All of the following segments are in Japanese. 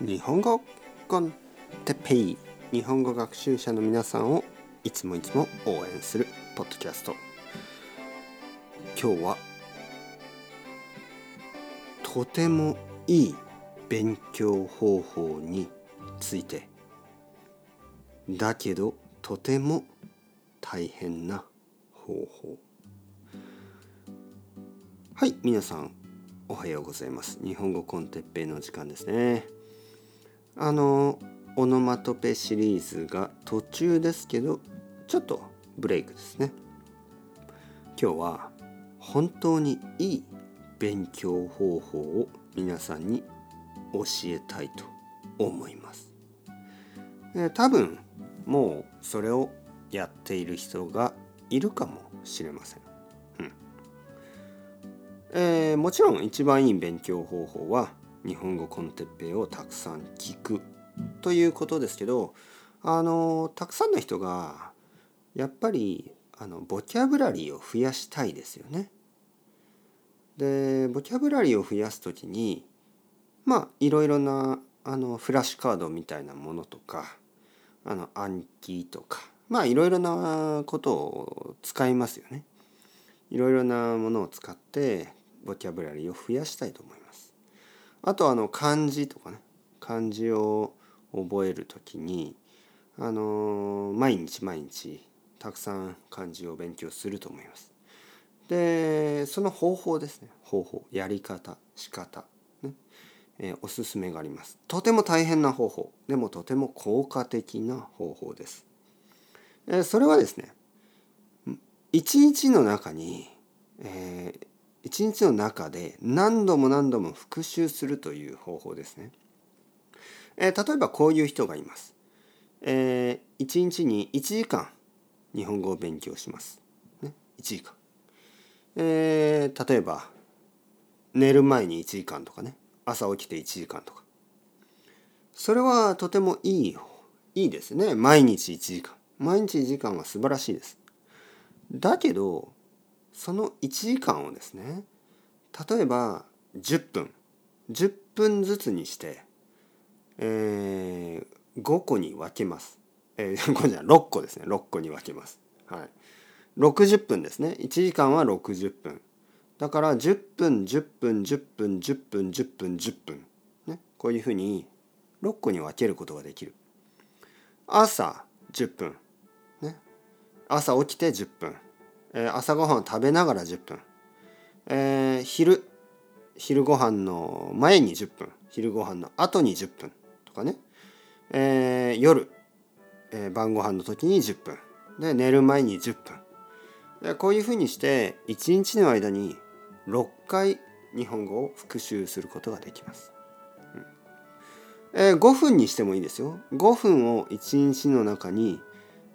日本語コンテペイ日本語学習者の皆さんをいつもいつも応援するポッドキャスト。今日はとてもいい勉強方法について。だけどとても大変な方法。はい皆さんおはようございます。日本語コンテッペイの時間ですね。あのオノマトペシリーズが途中ですけどちょっとブレイクですね。今日は本当にいい勉強方法を皆さんに教えたいと思います、えー、多分もうそれをやっている人がいるかもしれません、うん。えー、もちろん一番いい勉強方法は日本語コンテッペイをたくさん聞くということですけどあのたくさんの人がやっぱりあのボキャブラリーを増やしたいですよね。でボキャブラリーを増やす時にまあいろいろなあのフラッシュカードみたいなものとかあの暗記とかまあいろいろなことを使いますよね。いろいろなものを使ってボキャブラリーを増やしたいと思います。あとあの漢字とかね漢字を覚える時にあの毎日毎日たくさん漢字を勉強すると思います。でその方法ですね方法やり方仕方ね、えー、おすすめがあります。とても大変な方法でもとても効果的な方法です。えー、それはですね一日の中に、えー、一日の中で何度も何度も復習するという方法ですね。えー、例えばこういう人がいます。えー、1日に1時間日本語を勉強します。ね、1時間。えー、例えば寝る前に1時間とかね朝起きて1時間とかそれはとてもいいいいですね毎日1時間毎日1時間は素晴らしいですだけどその1時間をですね例えば10分10分ずつにしてえー、5個に分けます。えー、5個じゃ6個ですね。6個に分けます。はい。60分ですね。1時間は60分。だから10分、10分、10分、10分、10分、10分。ね。こういうふうに6個に分けることができる。朝10分。ね。朝起きて10分。えー、朝ごはんを食べながら10分。えー、昼、昼ご飯の前に10分。昼ご飯の後に10分。とかね、えー、夜、えー、晩ご飯の時に10分で寝る前に10分でこういうふうにして1日の間に6回日本語を復習することができます、うんえー、5分にしてもいいですよ5分を1日の中に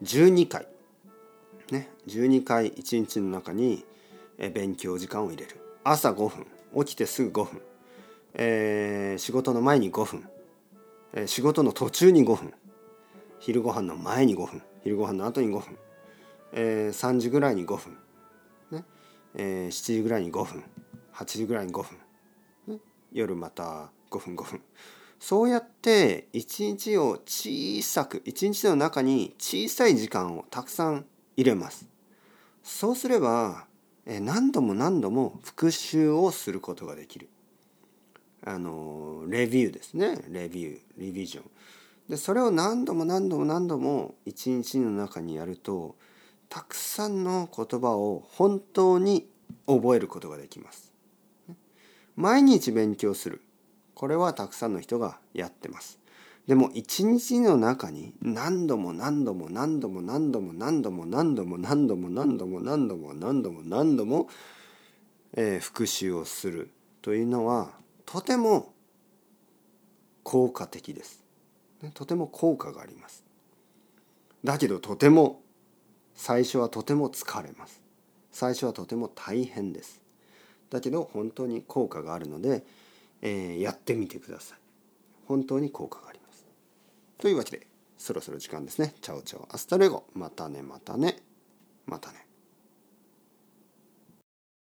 12回ね12回1日の中に勉強時間を入れる。朝5分。起きてすぐ5分、えー、仕事の前に5分。え仕事の途中に5分。昼ご飯の前に5分。昼ご飯の後に5分、えー、3時ぐらいに5分、ね。えー、7時ぐらいに5分。8時ぐらいに5分、ね、夜また5分5分。そうやって一日を小さく一日の中に小さい時間をたくさん入れます。そうすれば何度も何度も復習をすることができる。あのレビューですね。レビューリビジョン。でそれを何度も何度も何度も一日の中にやるとたくさんの言葉を本当に覚えることができます。毎日勉強する。これはたくさんの人がやってます。でも一日の中に何度も何度も何度も何度も何度も何度も何度も何度も何度も何度も何度も復習をするというのはとても効果的です。とても効果があります。だけどとても最初はとても疲れます。最初はとても大変です。だけど本当に効果があるので、えー、やってみてください。本当に効果があります。というわけでそろそろ時間ですね。 ciao ciao hasta luego またねまたねまたね。